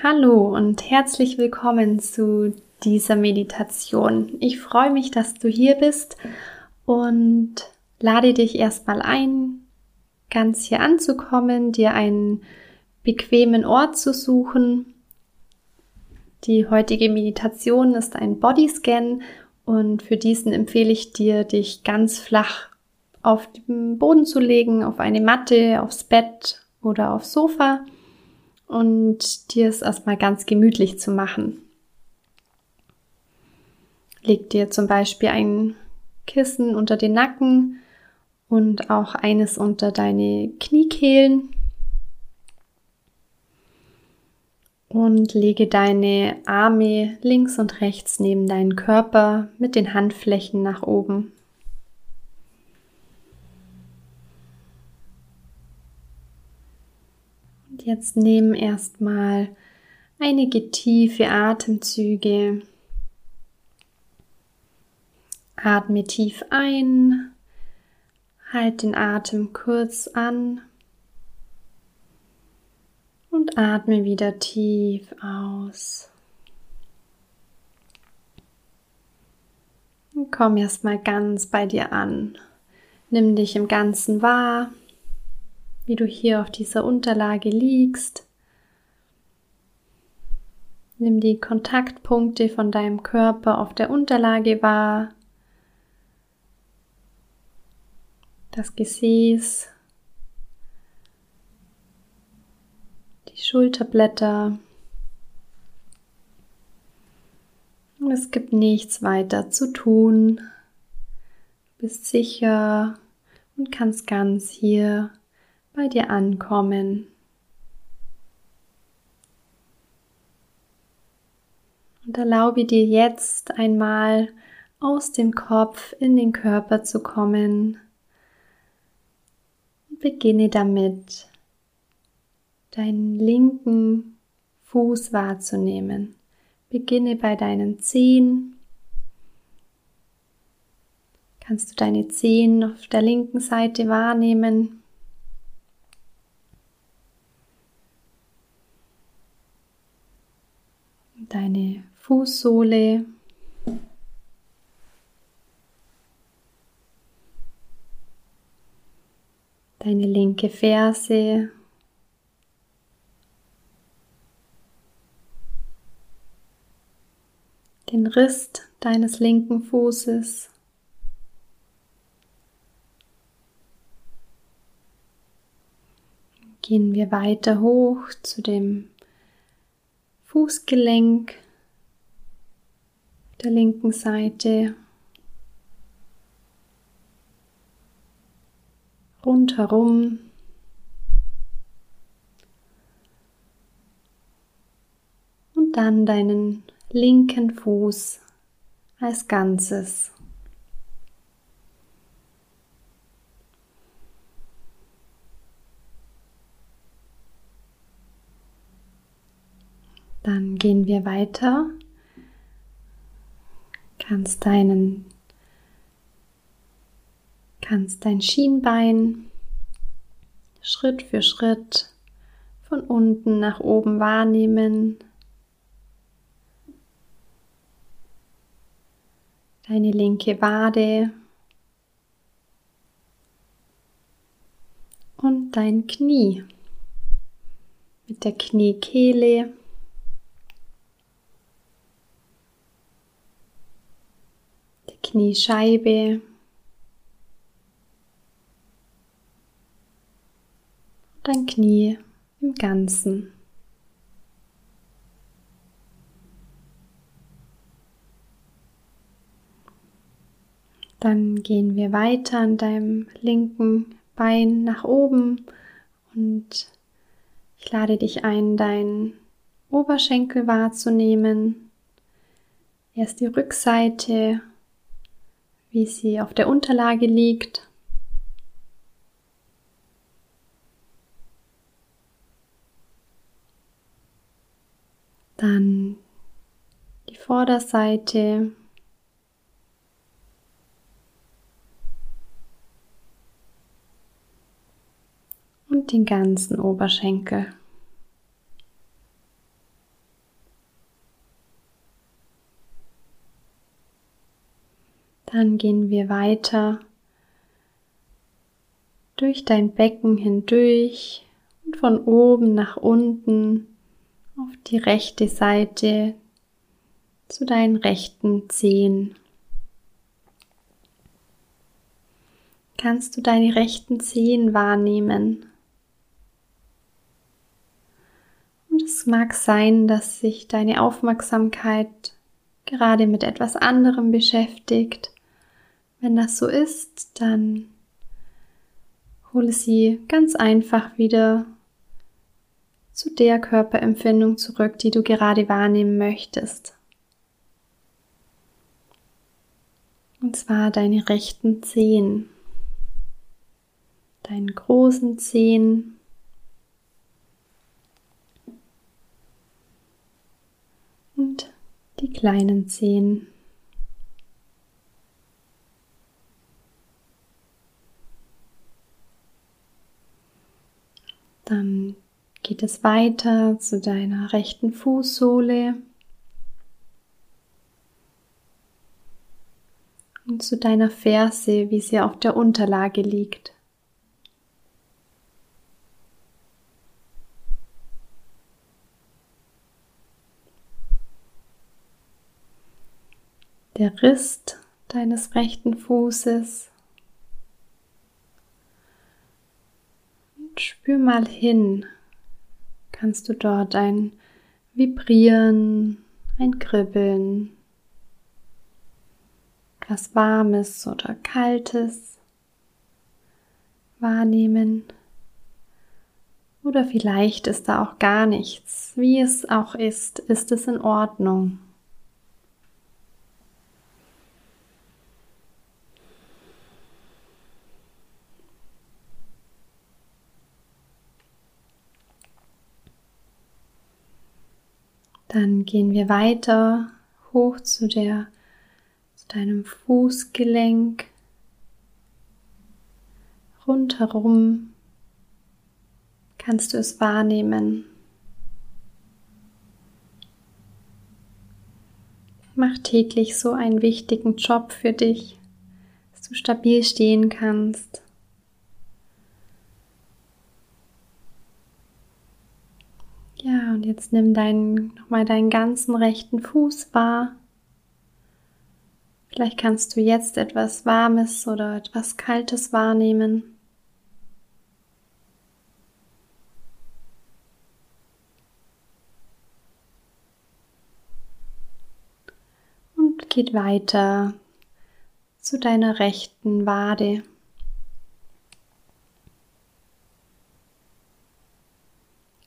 Hallo und herzlich willkommen zu dieser Meditation. Ich freue mich, dass du hier bist und lade dich erstmal ein, ganz hier anzukommen, dir einen bequemen Ort zu suchen. Die heutige Meditation ist ein Bodyscan und für diesen empfehle ich dir, dich ganz flach auf den Boden zu legen, auf eine Matte, aufs Bett oder aufs Sofa und dir es erstmal ganz gemütlich zu machen. Leg dir zum Beispiel ein Kissen unter den Nacken und auch eines unter deine Kniekehlen. Und lege deine Arme links und rechts neben deinen Körper mit den Handflächen nach oben. Jetzt nehmen erstmal einige tiefe Atemzüge. Atme tief ein, halt den Atem kurz an und atme wieder tief aus. Und komm erstmal ganz bei dir an. Nimm dich im Ganzen wahr wie du hier auf dieser Unterlage liegst. Nimm die Kontaktpunkte von deinem Körper auf der Unterlage wahr. Das Gesäß, die Schulterblätter. Und es gibt nichts weiter zu tun. Du bist sicher und kannst ganz hier bei dir ankommen. Und erlaube dir jetzt einmal aus dem Kopf in den Körper zu kommen. Und beginne damit, deinen linken Fuß wahrzunehmen. Beginne bei deinen Zehen. Kannst du deine Zehen auf der linken Seite wahrnehmen? Deine Fußsohle. Deine linke Ferse. Den Rist deines linken Fußes. Gehen wir weiter hoch zu dem Fußgelenk der linken Seite rundherum und dann deinen linken Fuß als Ganzes. Gehen wir weiter. Kannst deinen kannst dein Schienbein Schritt für Schritt von unten nach oben wahrnehmen. Deine linke Wade und dein Knie mit der Kniekehle Kniescheibe. Dein Knie im Ganzen. Dann gehen wir weiter an deinem linken Bein nach oben und ich lade dich ein, deinen Oberschenkel wahrzunehmen. Erst die Rückseite wie sie auf der Unterlage liegt. Dann die Vorderseite. Und den ganzen Oberschenkel. Dann gehen wir weiter durch dein Becken hindurch und von oben nach unten auf die rechte Seite zu deinen rechten Zehen. Kannst du deine rechten Zehen wahrnehmen? Und es mag sein, dass sich deine Aufmerksamkeit gerade mit etwas anderem beschäftigt. Wenn das so ist, dann hole sie ganz einfach wieder zu der Körperempfindung zurück, die du gerade wahrnehmen möchtest. Und zwar deine rechten Zehen, deinen großen Zehen, und die kleinen Zehen. Dann geht es weiter zu deiner rechten Fußsohle und zu deiner Ferse, wie sie auf der Unterlage liegt. der Rist deines rechten Fußes. Und spür mal hin. Kannst du dort ein Vibrieren, ein Kribbeln, etwas Warmes oder Kaltes wahrnehmen? Oder vielleicht ist da auch gar nichts. Wie es auch ist, ist es in Ordnung. Dann gehen wir weiter hoch zu der zu deinem Fußgelenk rundherum kannst du es wahrnehmen. Mach täglich so einen wichtigen Job für dich, dass du stabil stehen kannst. Ja, und jetzt nimm deinen, nochmal deinen ganzen rechten Fuß wahr. Vielleicht kannst du jetzt etwas Warmes oder etwas Kaltes wahrnehmen. Und geht weiter zu deiner rechten Wade.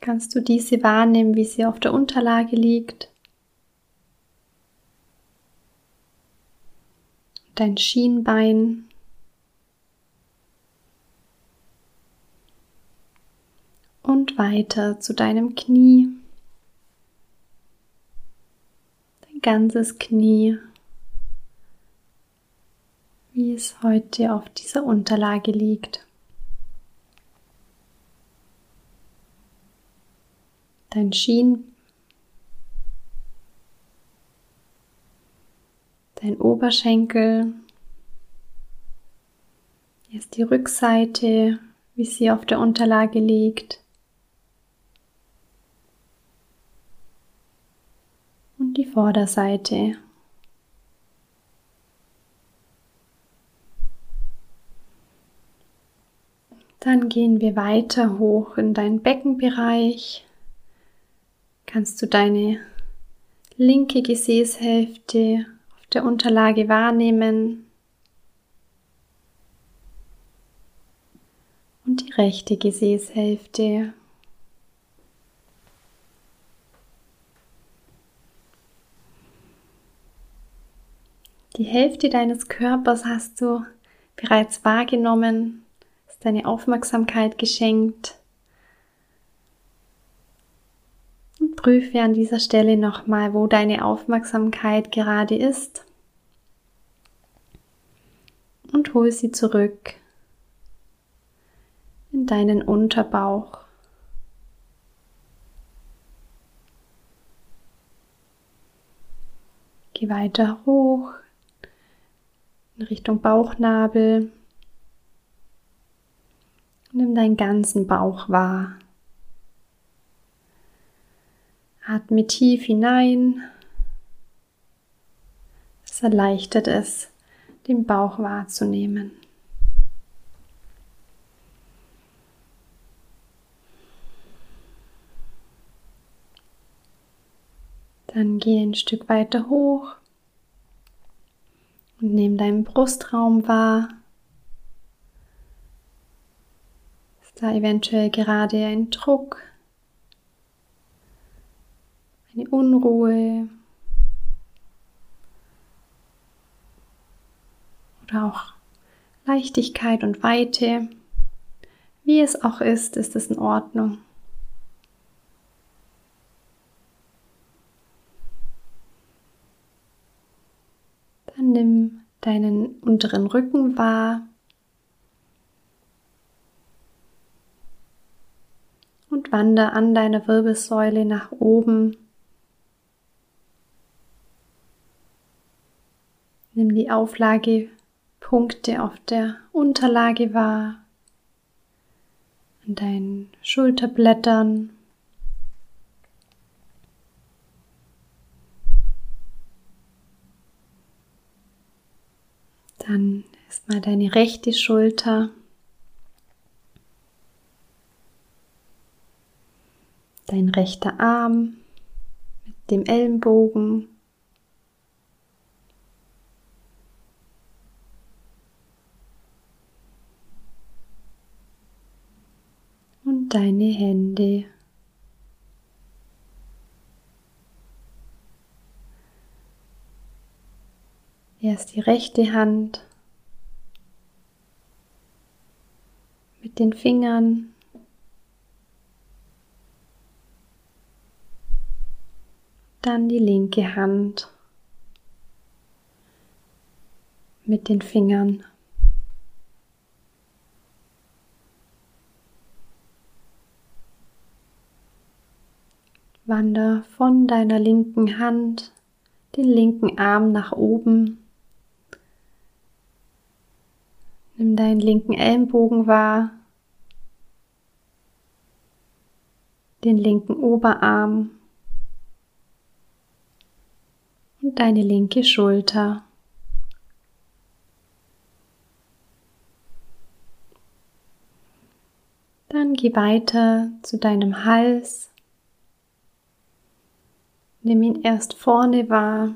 Kannst du diese wahrnehmen, wie sie auf der Unterlage liegt. Dein Schienbein. Und weiter zu deinem Knie. Dein ganzes Knie, wie es heute auf dieser Unterlage liegt. Dein Schien, dein Oberschenkel, jetzt die Rückseite, wie sie auf der Unterlage liegt. Und die Vorderseite. Dann gehen wir weiter hoch in deinen Beckenbereich kannst du deine linke Gesäßhälfte auf der Unterlage wahrnehmen und die rechte Gesäßhälfte. Die Hälfte deines Körpers hast du bereits wahrgenommen, ist deine Aufmerksamkeit geschenkt. Prüfe an dieser Stelle nochmal, wo deine Aufmerksamkeit gerade ist und hol sie zurück in deinen Unterbauch. Geh weiter hoch in Richtung Bauchnabel. Nimm deinen ganzen Bauch wahr. Atme tief hinein. Es erleichtert es, den Bauch wahrzunehmen. Dann geh ein Stück weiter hoch und nimm deinen Brustraum wahr. Ist da eventuell gerade ein Druck, eine Unruhe oder auch Leichtigkeit und Weite. Wie es auch ist, ist es in Ordnung. Dann nimm deinen unteren Rücken wahr und wander an deiner Wirbelsäule nach oben. Nimm die Auflagepunkte auf der Unterlage wahr, an deinen Schulterblättern. Dann erstmal deine rechte Schulter. Dein rechter Arm mit dem Ellenbogen. Deine Hände. Erst die rechte Hand mit den Fingern. Dann die linke Hand mit den Fingern. Wander von deiner linken Hand den linken Arm nach oben Nimm deinen linken Ellenbogen wahr, den linken Oberarm und deine linke Schulter. Dann geh weiter zu deinem Hals. Nimm ihn erst vorne wahr.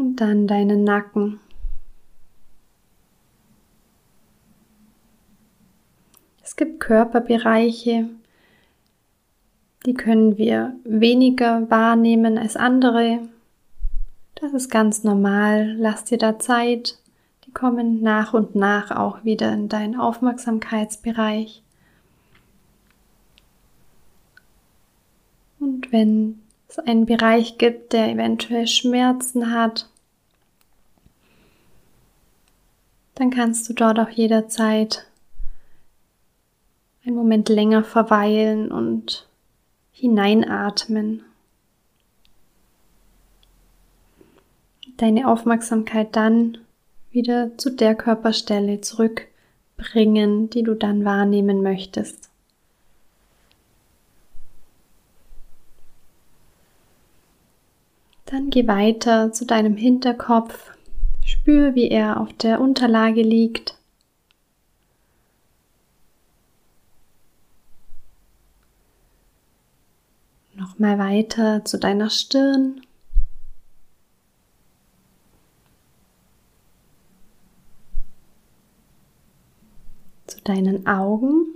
und dann deinen Nacken. Es gibt Körperbereiche, die können wir weniger wahrnehmen als andere. Das ist ganz normal. Lass dir da Zeit. Die kommen nach und nach auch wieder in deinen Aufmerksamkeitsbereich. Und wenn es einen Bereich gibt, der eventuell Schmerzen hat, dann kannst du dort auch jederzeit einen Moment länger verweilen und hineinatmen. Deine Aufmerksamkeit dann wieder zu der Körperstelle zurückbringen, die du dann wahrnehmen möchtest. Dann geh weiter zu deinem Hinterkopf. Spür, wie er auf der Unterlage liegt. Nochmal weiter zu deiner Stirn. Zu deinen Augen.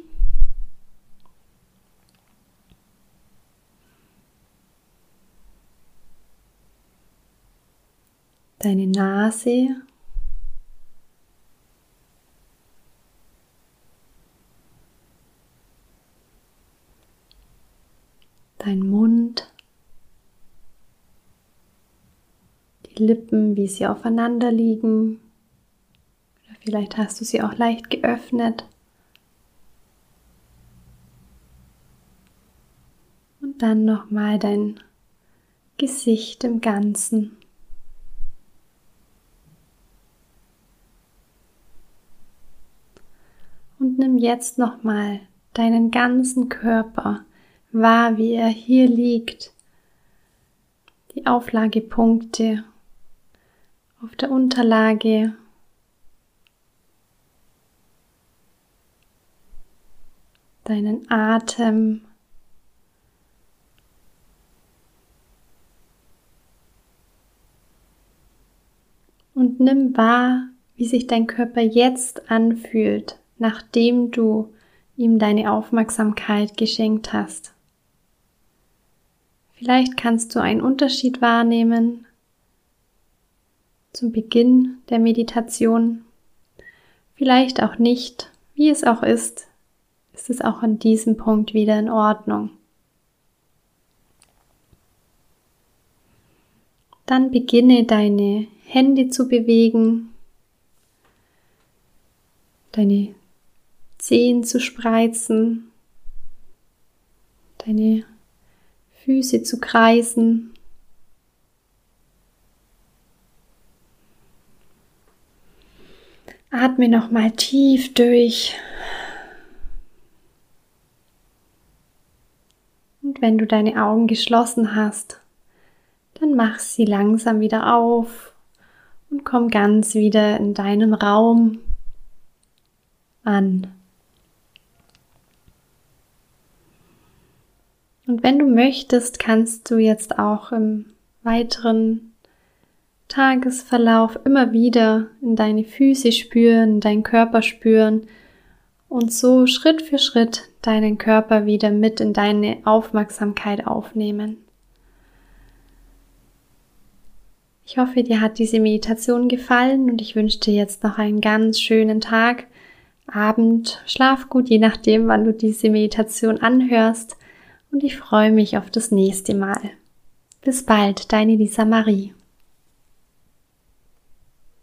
Deine Nase, dein Mund, die Lippen, wie sie aufeinander liegen. Oder vielleicht hast du sie auch leicht geöffnet. Und dann nochmal dein Gesicht im Ganzen. Und nimm jetzt nochmal deinen ganzen Körper wahr, wie er hier liegt. Die Auflagepunkte auf der Unterlage. Deinen Atem. Und nimm wahr, wie sich dein Körper jetzt anfühlt, nachdem du ihm deine Aufmerksamkeit geschenkt hast. Vielleicht kannst du einen Unterschied wahrnehmen zum Beginn der Meditation, vielleicht auch nicht, wie es auch ist, ist es auch an diesem Punkt wieder in Ordnung. Dann beginne deine Hände zu bewegen, deine Zehen zu spreizen, deine Füße zu kreisen. Atme nochmal tief durch. Und wenn du deine Augen geschlossen hast, dann mach sie langsam wieder auf und komm ganz wieder in deinem Raum an. Und wenn du möchtest, kannst du jetzt auch im weiteren Tagesverlauf immer wieder in deine Füße spüren, deinen Körper spüren und so Schritt für Schritt deinen Körper wieder mit in deine Aufmerksamkeit aufnehmen. Ich hoffe, dir hat diese Meditation gefallen und ich wünsche dir jetzt noch einen ganz schönen Tag, Abend, Schlaf gut, je nachdem, wann du diese Meditation anhörst und ich freue mich auf das nächste Mal. Bis bald, deine Lisa Marie.